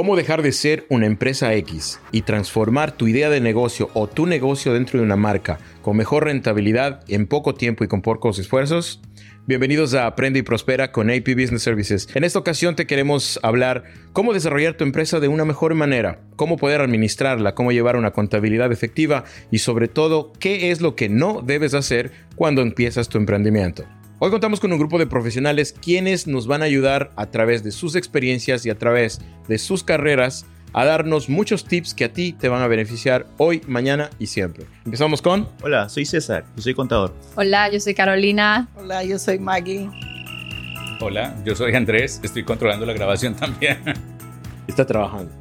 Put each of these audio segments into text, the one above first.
¿Cómo dejar de ser una empresa X y transformar tu idea de negocio o tu negocio dentro de una marca con mejor rentabilidad en poco tiempo y con pocos esfuerzos? Bienvenidos a Aprende y Prospera con AP Business Services. En esta ocasión te queremos hablar cómo desarrollar tu empresa de una mejor manera, cómo poder administrarla, cómo llevar una contabilidad efectiva y sobre todo qué es lo que no debes hacer cuando empiezas tu emprendimiento. Hoy contamos con un grupo de profesionales quienes nos van a ayudar a través de sus experiencias y a través de sus carreras a darnos muchos tips que a ti te van a beneficiar hoy, mañana y siempre. Empezamos con... Hola, soy César, yo soy contador. Hola, yo soy Carolina. Hola, yo soy Maggie. Hola, yo soy Andrés, estoy controlando la grabación también. Está trabajando.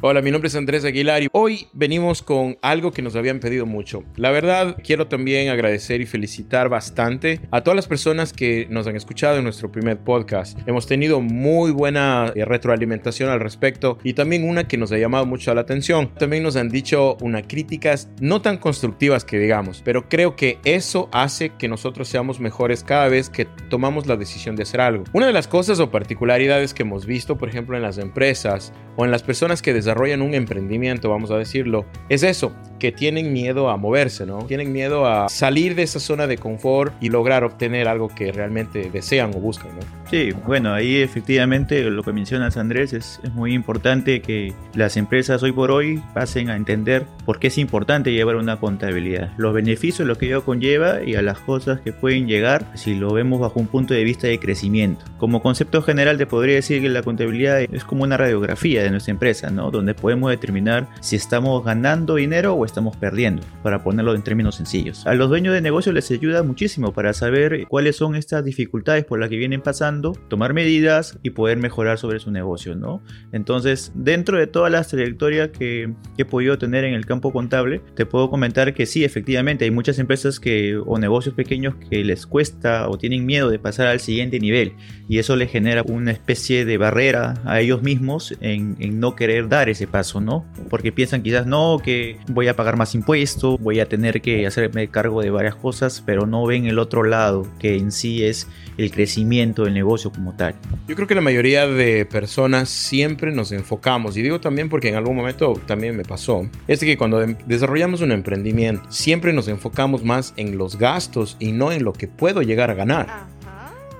Hola, mi nombre es Andrés Aguilar y hoy venimos con algo que nos habían pedido mucho. La verdad, quiero también agradecer y felicitar bastante a todas las personas que nos han escuchado en nuestro primer podcast. Hemos tenido muy buena eh, retroalimentación al respecto y también una que nos ha llamado mucho la atención. También nos han dicho unas críticas no tan constructivas que digamos, pero creo que eso hace que nosotros seamos mejores cada vez que tomamos la decisión de hacer algo. Una de las cosas o particularidades que hemos visto, por ejemplo, en las empresas o en las personas que desarrollan un emprendimiento, vamos a decirlo, es eso, que tienen miedo a moverse, ¿no? Tienen miedo a salir de esa zona de confort y lograr obtener algo que realmente desean o buscan, ¿no? Sí, bueno, ahí efectivamente lo que mencionas Andrés es, es muy importante que las empresas hoy por hoy pasen a entender por qué es importante llevar una contabilidad, los beneficios, lo que ello conlleva y a las cosas que pueden llegar si lo vemos bajo un punto de vista de crecimiento. Como concepto general te podría decir que la contabilidad es como una radiografía de nuestra empresa, ¿no? Donde podemos determinar si estamos ganando dinero o estamos perdiendo, para ponerlo en términos sencillos. A los dueños de negocio les ayuda muchísimo para saber cuáles son estas dificultades por las que vienen pasando tomar medidas y poder mejorar sobre su negocio, ¿no? Entonces, dentro de todas las trayectorias que, he podido tener en el campo contable, te puedo comentar que sí, efectivamente, hay muchas empresas que, o negocios pequeños que les cuesta o tienen miedo de pasar al siguiente nivel y eso les genera una especie de barrera a ellos mismos en, en no querer dar ese paso, ¿no? Porque piensan quizás no, que voy a pagar más impuestos, voy a tener que hacerme cargo de varias cosas, pero no ven el otro lado, que en sí es el crecimiento del negocio como tal. Yo creo que la mayoría de personas siempre nos enfocamos, y digo también porque en algún momento también me pasó, es que cuando em, desarrollamos un emprendimiento, siempre nos enfocamos más en los gastos y no en lo que puedo llegar a ganar. Ah.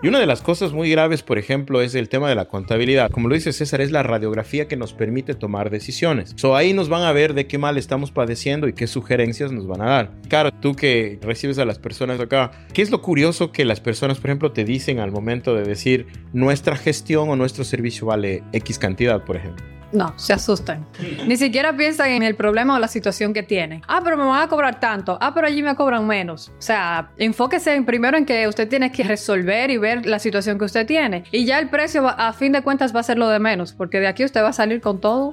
Y una de las cosas muy graves, por ejemplo, es el tema de la contabilidad. Como lo dice César, es la radiografía que nos permite tomar decisiones. So, ahí nos van a ver de qué mal estamos padeciendo y qué sugerencias nos van a dar. Claro, tú que recibes a las personas acá, ¿qué es lo curioso que las personas, por ejemplo, te dicen al momento de decir nuestra gestión o nuestro servicio vale X cantidad, por ejemplo? No, se asustan. Ni siquiera piensan en el problema o la situación que tienen. Ah, pero me van a cobrar tanto. Ah, pero allí me cobran menos. O sea, enfóquese en, primero en que usted tiene que resolver y ver la situación que usted tiene. Y ya el precio, a fin de cuentas, va a ser lo de menos, porque de aquí usted va a salir con todo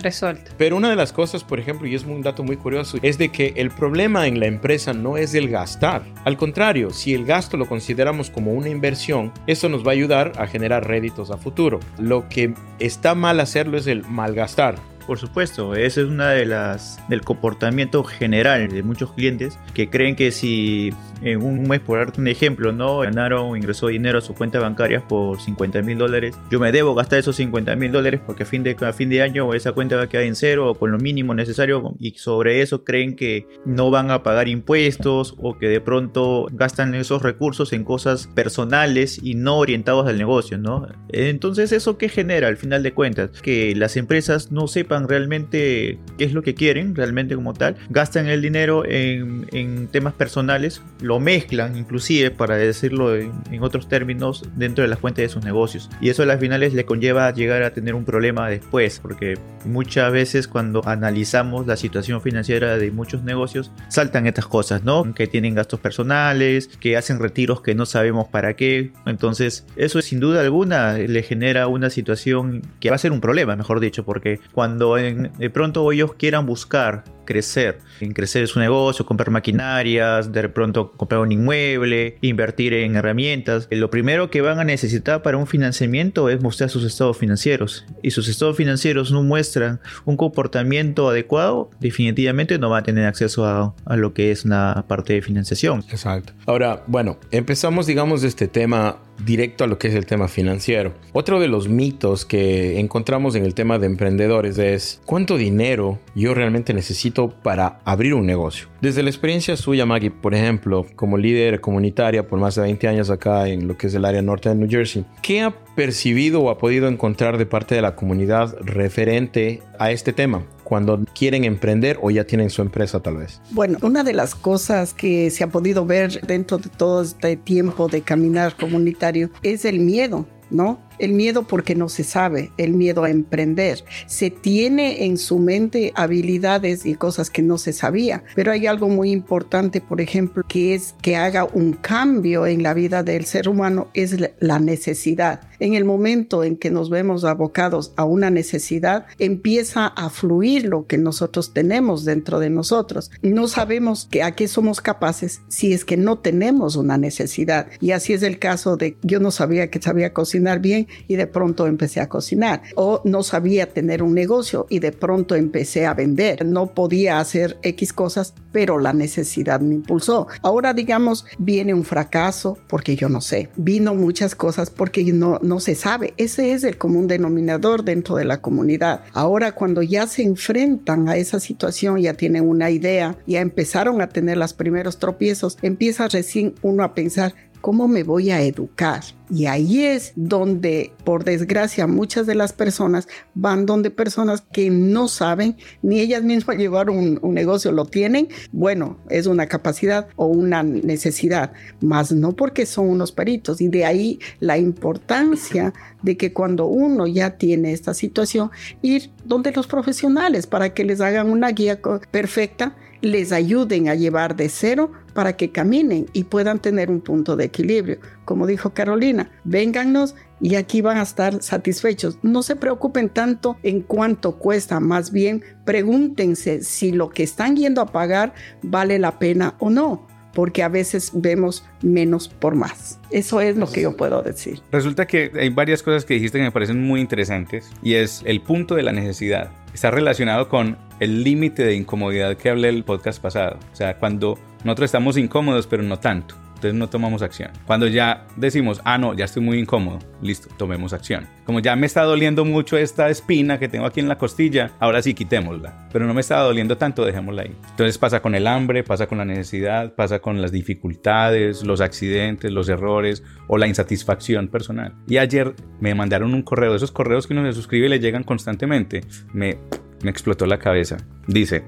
resuelto. Pero una de las cosas, por ejemplo, y es un dato muy curioso, es de que el problema en la empresa no es el gastar. Al contrario, si el gasto lo consideramos como una inversión, eso nos va a ayudar a generar réditos a futuro. Lo que está mal hacerlo es el malgastar. Por supuesto, ese es una de las del comportamiento general de muchos clientes que creen que si en un mes, por darte un ejemplo, no ganaron, ingresó dinero a su cuenta bancaria por 50 mil dólares, yo me debo gastar esos 50 mil dólares porque a fin, de, a fin de año esa cuenta va a quedar en cero o con lo mínimo necesario y sobre eso creen que no van a pagar impuestos o que de pronto gastan esos recursos en cosas personales y no orientados al negocio, ¿no? Entonces, ¿eso qué genera al final de cuentas? Que las empresas no sepan realmente qué es lo que quieren, realmente como tal, gastan el dinero en, en temas personales, lo mezclan inclusive, para decirlo en, otros términos, dentro de las cuentas de sus negocios. Y eso a las finales le conlleva llegar a tener un problema después, porque muchas veces cuando analizamos la situación financiera de muchos negocios, saltan estas cosas, ¿no? Que tienen gastos personales, que hacen retiros que no sabemos para qué. Entonces, eso sin duda alguna le genera una situación que va a ser un problema, mejor dicho, porque cuando de pronto ellos quieran buscar crecer, en crecer su negocio, comprar maquinarias, de pronto comprar un inmueble, invertir en herramientas, lo primero que van a necesitar para un financiamiento es mostrar sus estados financieros. Y sus estados financieros no muestran un comportamiento adecuado, definitivamente no va a tener acceso a, lo que es una parte de financiación. Exacto. Ahora, bueno, empezamos digamos de este tema directo a lo que es el tema financiero. Otro de los mitos que encontramos en el tema de emprendedores es cuánto dinero yo realmente necesito para abrir un negocio. Desde la experiencia suya, Maggie, por ejemplo, como líder comunitaria por más de 20 años acá en lo que es el área norte de New Jersey, ¿qué ha percibido o ha podido encontrar de parte de la comunidad referente a este tema? cuando quieren emprender o ya tienen su empresa tal vez? Bueno, una de las cosas que se ha podido ver dentro de todo este tiempo de caminar comunitario es el miedo, ¿no? El miedo porque no se sabe, el miedo a emprender. Se tiene en su mente habilidades y cosas que no se sabía, pero hay algo muy importante, por ejemplo, que es que haga un cambio en la vida del ser humano, es la necesidad. En el momento en que nos vemos abocados a una necesidad, empieza a fluir lo que nosotros tenemos dentro de nosotros. No sabemos que a qué somos capaces si es que no tenemos una necesidad. Y así es el caso de yo no sabía que sabía cocinar bien y de pronto empecé a cocinar. O no sabía tener un negocio y de pronto empecé a vender. No podía hacer X cosas, pero la necesidad me impulsó. Ahora digamos, viene un fracaso porque yo no sé. Vino muchas cosas porque no, no se sabe. Ese es el común denominador dentro de la comunidad. Ahora cuando ya se enfrentan a esa situación, ya tienen una idea, ya empezaron a tener los primeros tropiezos, empieza recién uno a pensar, ¿Cómo me voy a educar? Y ahí es donde, por desgracia, muchas de las personas van donde personas que no saben, ni ellas mismas llevar un, negocio, lo tienen, bueno, es una capacidad o una necesidad, más no porque son unos peritos. Y de ahí la importancia de que cuando uno ya tiene esta situación, ir donde los profesionales para que les hagan una guía perfecta les ayuden a llevar de cero para que caminen y puedan tener un punto de equilibrio. Como dijo Carolina, véngannos y aquí van a estar satisfechos. No se preocupen tanto en cuánto cuesta, más bien pregúntense si lo que están yendo a pagar vale la pena o no porque a veces vemos menos por más. Eso es lo que yo puedo decir. Resulta que hay varias cosas que dijiste que me parecen muy interesantes y es el punto de la necesidad. Está relacionado con el límite de incomodidad que hablé el podcast pasado. O sea, cuando nosotros estamos incómodos, pero no tanto entonces no tomamos acción. Cuando ya decimos, ah, no, ya estoy muy incómodo, listo, tomemos acción. Como ya me está doliendo mucho esta espina que tengo aquí en la costilla, ahora sí quitémosla. Pero no me está doliendo tanto, dejémosla ahí. Entonces pasa con el hambre, pasa con la necesidad, pasa con las dificultades, los accidentes, los errores o la insatisfacción personal. Y ayer me mandaron un correo, esos correos que uno se suscribe y le llegan constantemente. Me, me explotó la cabeza. Dice,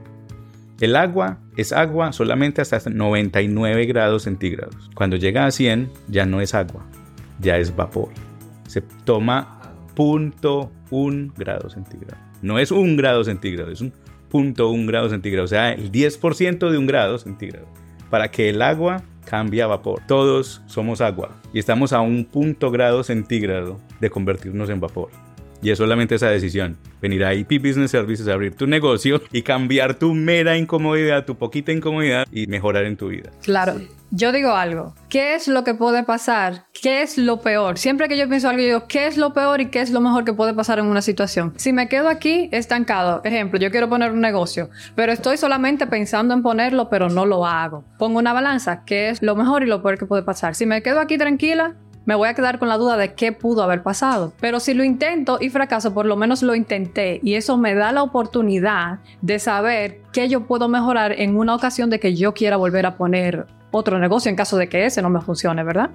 el agua es agua solamente hasta 99 grados centígrados. Cuando llega a 100 ya no es agua, ya es vapor. Se toma punto un grado centígrado. No es un grado centígrado, es un punto un grado centígrado. O sea, el 10% de un grado centígrado. Para que el agua cambie a vapor. Todos somos agua y estamos a un punto grado centígrado de convertirnos en vapor. Y es solamente esa decisión. Venir a IP Business Services, abrir tu negocio y cambiar tu mera incomodidad, tu poquita incomodidad y mejorar en tu vida. Claro. Yo digo algo. ¿Qué es lo que puede pasar? ¿Qué es lo peor? Siempre que yo pienso algo, yo digo, ¿qué es lo peor y qué es lo mejor que puede pasar en una situación? Si me quedo aquí estancado, ejemplo, yo quiero poner un negocio, pero estoy solamente pensando en ponerlo, pero no lo hago. Pongo una balanza, ¿qué es lo mejor y lo peor que puede pasar? Si me quedo aquí tranquila, me voy a quedar con la duda de qué pudo haber pasado. Pero si lo intento y fracaso, por lo menos lo intenté y eso me da la oportunidad de saber qué yo puedo mejorar en una ocasión de que yo quiera volver a poner otro negocio en caso de que ese no me funcione, ¿verdad?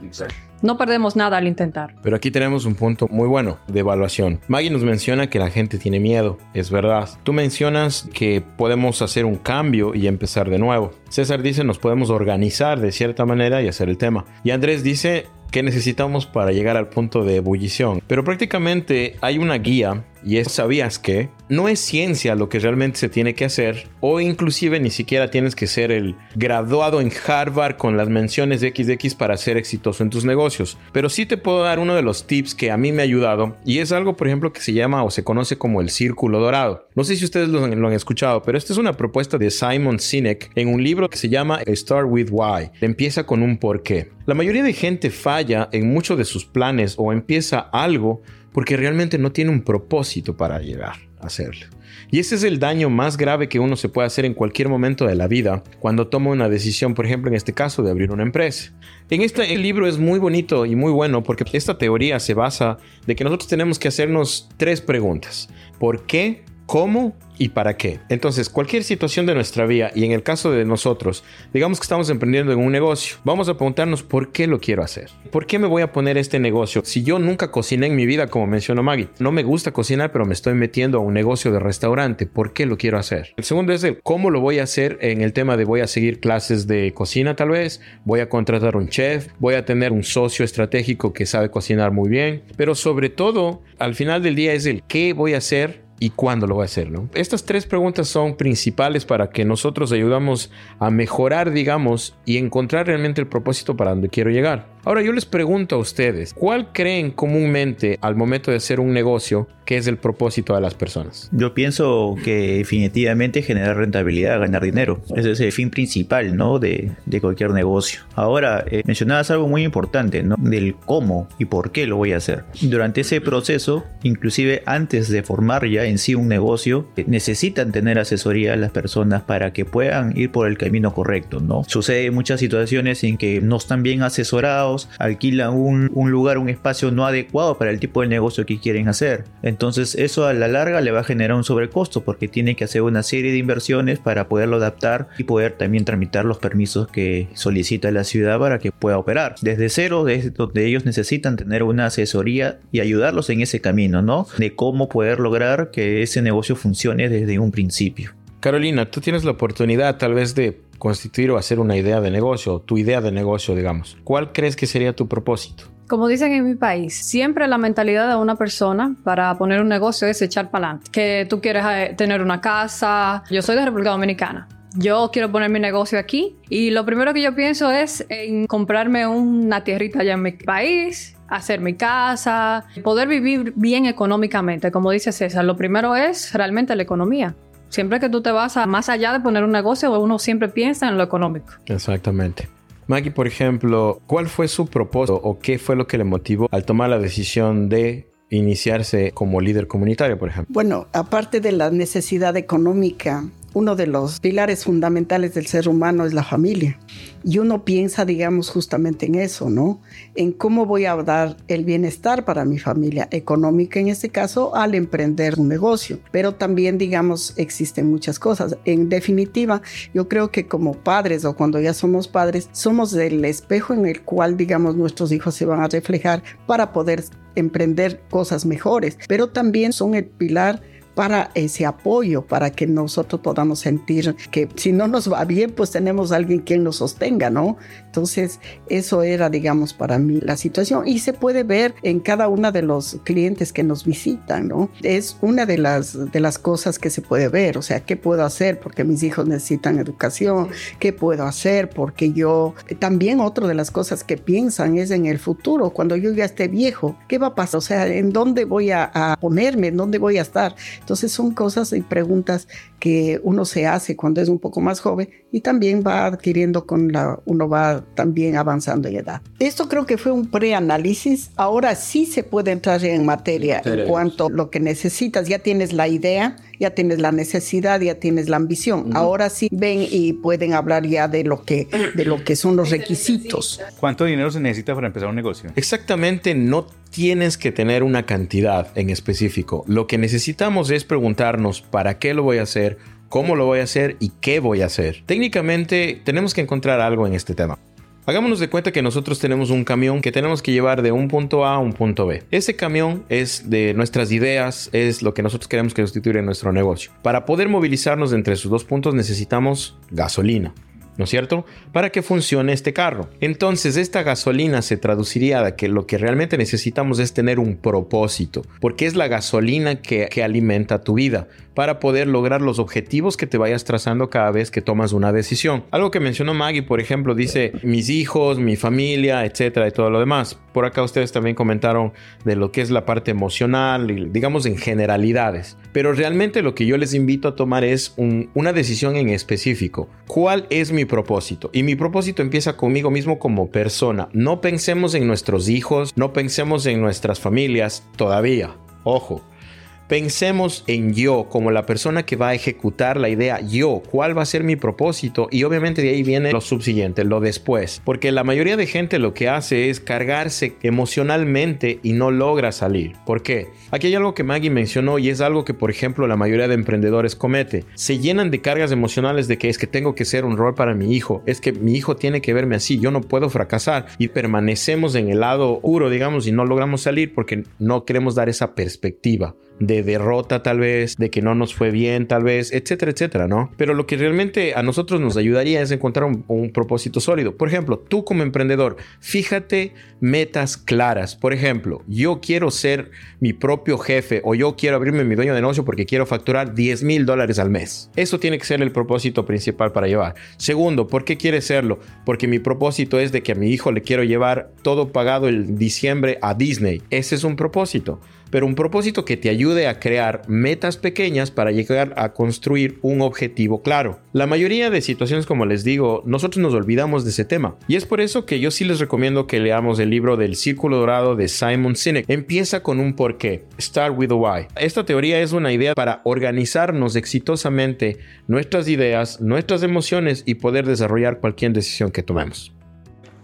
No perdemos nada al intentar. Pero aquí tenemos un punto muy bueno de evaluación. Maggie nos menciona que la gente tiene miedo, es verdad. Tú mencionas que podemos hacer un cambio y empezar de nuevo. César dice nos podemos organizar de cierta manera y hacer el tema. Y Andrés dice qué necesitamos para llegar al punto de ebullición. Pero prácticamente hay una guía y es sabías que no es ciencia lo que realmente se tiene que hacer o inclusive ni siquiera tienes que ser el graduado en Harvard con las menciones de XX para ser exitoso en tus negocios. Pero sí te puedo dar uno de los tips que a mí me ha ayudado y es algo por ejemplo que se llama o se conoce como el círculo dorado. No sé si ustedes lo, lo han escuchado, pero esta es una propuesta de Simon Sinek en un libro que se llama Start with Why. Empieza con un porqué. La mayoría de gente falla en muchos de sus planes o empieza algo porque realmente no tiene un propósito para llegar hacerlo. Y ese es el daño más grave que uno se puede hacer en cualquier momento de la vida cuando toma una decisión, por ejemplo, en este caso, de abrir una empresa. En este libro es muy bonito y muy bueno porque esta teoría se basa de que nosotros tenemos que hacernos tres preguntas. ¿Por qué? ¿Cómo? y para qué. Entonces, cualquier situación de nuestra vida, y en el caso de nosotros, digamos que estamos emprendiendo en un negocio, vamos a preguntarnos por qué lo quiero hacer. ¿Por qué me voy a poner este negocio? Si yo nunca cociné en mi vida, como mencionó Maggie, no me gusta cocinar, pero me estoy metiendo a un negocio de restaurante, ¿por qué lo quiero hacer? El segundo es el cómo lo voy a hacer en el tema de voy a seguir clases de cocina tal vez, voy a contratar un chef, voy a tener un socio estratégico que sabe cocinar muy bien, pero sobre todo, al final del día es el qué voy a hacer y cuándo lo voy a hacer, ¿no? Estas tres preguntas son principales para que nosotros ayudamos a mejorar, digamos, y encontrar realmente el propósito para donde quiero llegar. Ahora yo les pregunto a ustedes, ¿cuál creen comúnmente al momento de hacer un negocio que es el propósito de las personas? Yo pienso que definitivamente generar rentabilidad, ganar dinero. Ese es el fin principal, ¿no? De, de cualquier negocio. Ahora, eh, mencionabas algo muy importante, ¿no? Del cómo y por qué lo voy a hacer. Durante ese proceso, inclusive antes de formar ya en sí un negocio, eh, necesitan tener asesoría a las personas para que puedan ir por el camino correcto, ¿no? Sucede muchas situaciones en que no están bien asesorados alquilan un, lugar, un espacio no adecuado para el tipo de negocio que quieren hacer. Entonces eso a la larga le va a generar un sobrecosto porque tiene que hacer una serie de inversiones para poderlo adaptar y poder también tramitar los permisos que solicita la ciudad para que pueda operar. Desde cero, desde donde ellos necesitan tener una asesoría y ayudarlos en ese camino, ¿no? De cómo poder lograr que ese negocio funcione desde un principio. Carolina, tú tienes la oportunidad tal vez de constituir o hacer una idea de negocio, tu idea de negocio, digamos. ¿Cuál crees que sería tu propósito? Como dicen en mi país, siempre la mentalidad de una persona para poner un negocio es echar para adelante. Que tú quieres eh, tener una casa. Yo soy de República Dominicana. Yo quiero poner mi negocio aquí y lo primero que yo pienso es en comprarme una tierrita allá en mi país, hacer mi casa, poder vivir bien económicamente. Como dice César, lo primero es realmente la economía. Siempre que tú te vas a más allá de poner un negocio, uno siempre piensa en lo económico. Exactamente. Maggie, por ejemplo, ¿cuál fue su propósito o qué fue lo que le motivó al tomar la decisión de iniciarse como líder comunitario, por ejemplo? Bueno, aparte de la necesidad económica, uno de los pilares fundamentales del ser humano es la familia. Y uno piensa, digamos, justamente en eso, ¿no? En cómo voy a dar el bienestar para mi familia económica, en este caso, al emprender un negocio. Pero también, digamos, existen muchas cosas. En definitiva, yo creo que como padres o cuando ya somos padres, somos el espejo en el cual, digamos, nuestros hijos se van a reflejar para poder emprender cosas mejores. Pero también son el pilar para ese apoyo, para que nosotros podamos sentir que si no nos va bien, pues tenemos alguien quien nos sostenga, ¿no? Entonces, eso era, digamos, para mí la situación y se puede ver en cada uno de los clientes que nos visitan, ¿no? Es una de las, de las cosas que se puede ver, o sea, ¿qué puedo hacer? Porque mis hijos necesitan educación, ¿qué puedo hacer? Porque yo, también otra de las cosas que piensan es en el futuro, cuando yo ya esté viejo, ¿qué va a pasar? O sea, ¿en dónde voy a, a ponerme? ¿En dónde voy a estar? Entonces son cosas y preguntas que uno se hace cuando es un poco más joven y también va adquiriendo con la, uno va también avanzando en edad. Esto creo que fue un preanálisis. Ahora sí se puede entrar en materia en cuanto a lo que necesitas. Ya tienes la idea, ya tienes la necesidad, ya tienes la ambición. Ahora sí ven y pueden hablar ya de lo que de lo que son los requisitos. ¿Cuánto dinero se necesita para empezar un negocio? Exactamente, no tienes que tener una cantidad en específico. Lo que necesitamos es preguntarnos para qué lo voy a hacer, cómo lo voy a hacer y qué voy a hacer. Técnicamente tenemos que encontrar algo en este tema. Hagámonos de cuenta que nosotros tenemos un camión que tenemos que llevar de un punto A a un punto B. Ese camión es de nuestras ideas, es lo que nosotros queremos que constituya en nuestro negocio. Para poder movilizarnos entre esos dos puntos necesitamos gasolina. ¿No es cierto? Para que funcione este carro. Entonces, esta gasolina se traduciría a que lo que realmente necesitamos es tener un propósito, porque es la gasolina que, alimenta tu vida para poder lograr los objetivos que te vayas trazando cada vez que tomas una decisión. Algo que mencionó Maggie, por ejemplo, dice mis hijos, mi familia, etcétera, y todo lo demás. Por acá ustedes también comentaron de lo que es la parte emocional, digamos en generalidades. Pero realmente lo que yo les invito a tomar es una decisión en específico. ¿Cuál es mi propósito? Y mi propósito empieza conmigo mismo como persona. No pensemos en nuestros hijos, no pensemos en nuestras familias todavía. Ojo, Pensemos en yo como la persona que va a ejecutar la idea. Yo, cuál va a ser mi propósito y obviamente de ahí viene lo subsiguiente, lo después, porque la mayoría de gente lo que hace es cargarse emocionalmente y no logra salir. ¿Por qué? Aquí hay algo que Maggie mencionó y es algo que por ejemplo la mayoría de emprendedores comete. Se llenan de cargas emocionales de que es que tengo que ser un rol para mi hijo, es que mi hijo tiene que verme así, yo no puedo fracasar. Y permanecemos en el lado puro, digamos, y no logramos salir porque no queremos dar esa perspectiva de derrota tal vez, de que no nos fue bien tal vez, etcétera, etcétera, ¿no? Pero lo que realmente a nosotros nos ayudaría es encontrar un, propósito sólido. Por ejemplo, tú como emprendedor, fíjate metas claras. Por ejemplo, yo quiero ser mi propio jefe o yo quiero abrirme mi dueño de negocio porque quiero facturar 10 mil dólares al mes. Eso tiene que ser el propósito principal para llevar. Segundo, ¿por qué quieres serlo? Porque mi propósito es de que a mi hijo le quiero llevar todo pagado el diciembre a Disney. Ese es un propósito pero un propósito que te ayude a crear metas pequeñas para llegar a construir un objetivo claro. La mayoría de situaciones, como les digo, nosotros nos olvidamos de ese tema. Y es por eso que yo sí les recomiendo que leamos el libro del Círculo Dorado de Simon Sinek. Empieza con un porqué. Start with a why. Esta teoría es una idea para organizarnos exitosamente nuestras ideas, nuestras emociones y poder desarrollar cualquier decisión que tomemos.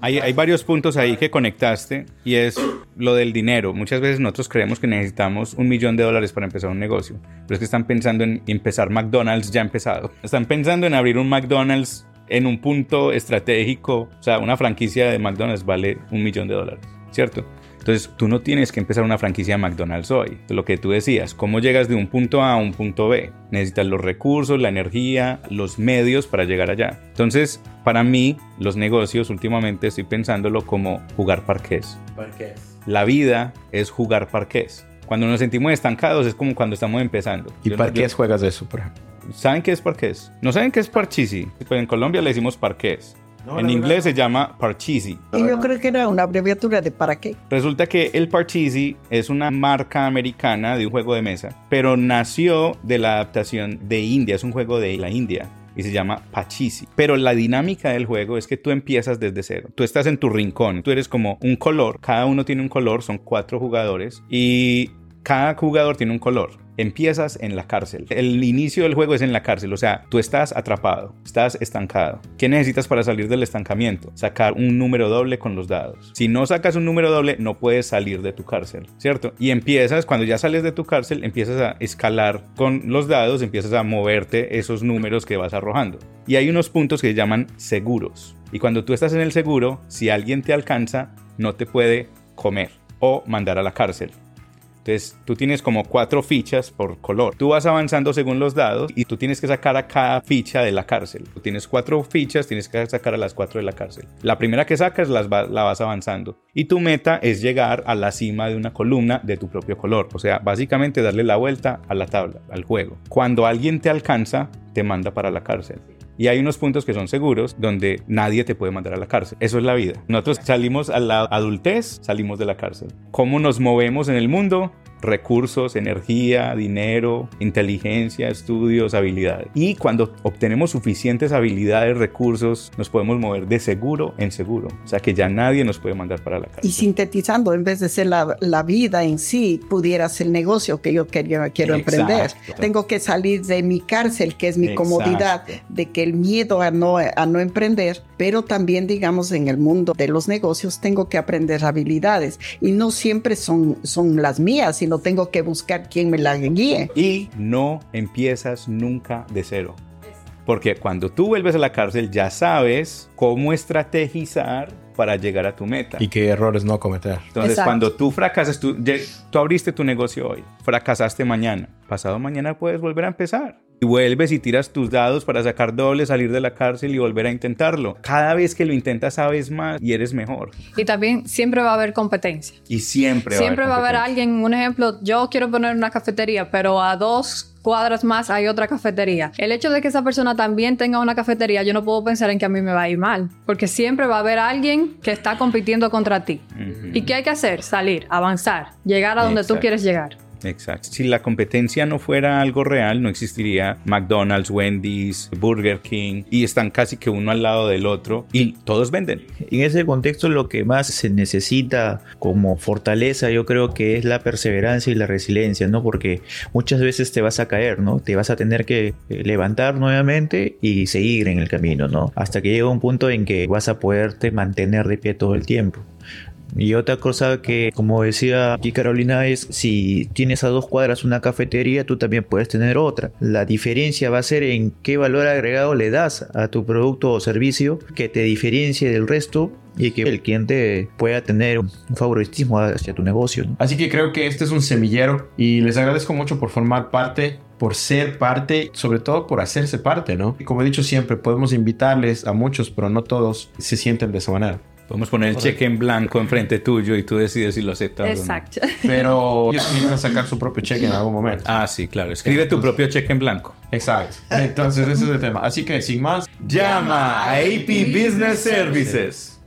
Hay, varios puntos ahí que conectaste y es lo del dinero. Muchas veces nosotros creemos que necesitamos un millón de dólares para empezar un negocio, pero es que están pensando en empezar McDonald's ya empezado. Están pensando en abrir un McDonald's en un punto estratégico. O sea, una franquicia de McDonald's vale un millón de dólares, ¿cierto? Entonces, tú no tienes que empezar una franquicia de McDonald's hoy. Lo que tú decías, ¿cómo llegas de un punto A a un punto B? Necesitas los recursos, la energía, los medios para llegar allá. Entonces, para mí, los negocios últimamente estoy pensándolo como jugar parqués. Parqués. La vida es jugar parqués. Cuando nos sentimos estancados es como cuando estamos empezando. ¿Y parqués juegas de eso, por ejemplo? ¿Saben qué es parqués? ¿No saben qué es parchisi? Pues en Colombia le decimos parqués en inglés se llama Parcheesi. Y yo creo que era una abreviatura de para qué. Resulta que el Parcheesi es una marca americana de un juego de mesa, pero nació de la adaptación de India, es un juego de la India y se llama Pachisi. Pero la dinámica del juego es que tú empiezas desde cero. Tú estás en tu rincón, tú eres como un color, cada uno tiene un color, son cuatro jugadores y cada jugador tiene un color empiezas en la cárcel. El inicio del juego es en la cárcel, o sea, tú estás atrapado, estás estancado. ¿Qué necesitas para salir del estancamiento? Sacar un número doble con los dados. Si no sacas un número doble, no puedes salir de tu cárcel, ¿cierto? Y empiezas, cuando ya sales de tu cárcel, empiezas a escalar con los dados, empiezas a moverte esos números que vas arrojando. Y hay unos puntos que se llaman seguros. Y cuando tú estás en el seguro, si alguien te alcanza, no te puede comer o mandar a la cárcel. Tú tienes como cuatro fichas por color. Tú vas avanzando según los dados y tú tienes que sacar a cada ficha de la cárcel. Tú tienes cuatro fichas, tienes que sacar a las cuatro de la cárcel. La primera que sacas las la vas avanzando. Y tu meta es llegar a la cima de una columna de tu propio color. O sea, básicamente darle la vuelta a la tabla, al juego. Cuando alguien te alcanza, te manda para la cárcel. Y hay unos puntos que son seguros donde nadie te puede mandar a la cárcel. Eso es la vida. Nosotros salimos a la adultez, salimos de la cárcel. ¿Cómo nos movemos en el mundo? Recursos, energía, dinero, inteligencia, estudios, habilidades. Y cuando obtenemos suficientes habilidades, recursos, nos podemos mover de seguro en seguro. O sea que ya nadie nos puede mandar para la cárcel. Y sintetizando, en vez de ser la, la vida en sí, pudiera ser el negocio que yo quería, quiero emprender. Tengo que salir de mi cárcel, que es mi comodidad, de que el miedo a no, a no emprender, pero también, digamos, en el mundo de los negocios tengo que aprender habilidades y no siempre son, son las mías, sino tengo que buscar quien me la guíe. Y no empiezas nunca de cero. Porque cuando tú vuelves a la cárcel ya sabes cómo estrategizar para llegar a tu meta. Y qué errores no cometer. Entonces, cuando tú fracasas, tú, tú abriste tu negocio hoy, fracasaste mañana, pasado mañana puedes volver a empezar y vuelves y tiras tus dados para sacar doble, salir de la cárcel y volver a intentarlo. Cada vez que lo intentas sabes más y eres mejor. Y también siempre va a haber competencia. Y siempre, siempre va a haber, va a haber alguien, un ejemplo, yo quiero poner una cafetería, pero a dos cuadras más hay otra cafetería. El hecho de que esa persona también tenga una cafetería, yo no puedo pensar en que a mí me va a ir mal, porque siempre va a haber alguien que está compitiendo contra ti. ¿Y qué hay que hacer? Salir, avanzar, llegar a donde tú quieres llegar. Exacto. Si la competencia no fuera algo real, no existiría McDonald's, Wendy's, Burger King y están casi que uno al lado del otro y todos venden. En ese contexto lo que más se necesita como fortaleza yo creo que es la perseverancia y la resiliencia, ¿no? Porque muchas veces te vas a caer, ¿no? Te vas a tener que eh, levantar nuevamente y seguir en el camino, ¿no? Hasta que llega un punto en que vas a poderte mantener de pie todo el tiempo. Y otra cosa que, como decía aquí Carolina, es si tienes a dos cuadras una cafetería, tú también puedes tener otra. La diferencia va a ser en qué valor agregado le das a tu producto o servicio que te diferencie del resto y que el cliente pueda tener un favoritismo hacia tu negocio. Así que creo que este es un semillero y les agradezco mucho por formar parte por ser parte, sobre todo por hacerse parte, ¿no? Y como he dicho siempre, podemos invitarles a muchos, pero no todos se sienten de esa manera. Podemos poner el cheque en blanco enfrente tuyo y tú decides si lo aceptas Exacto. o no. Pero ellos van a sacar su propio cheque en algún momento. Ah, sí, claro. Escribe tu propio cheque en blanco. Exacto. Entonces ese es el tema. Así que sin más, Llama a AP Business Services.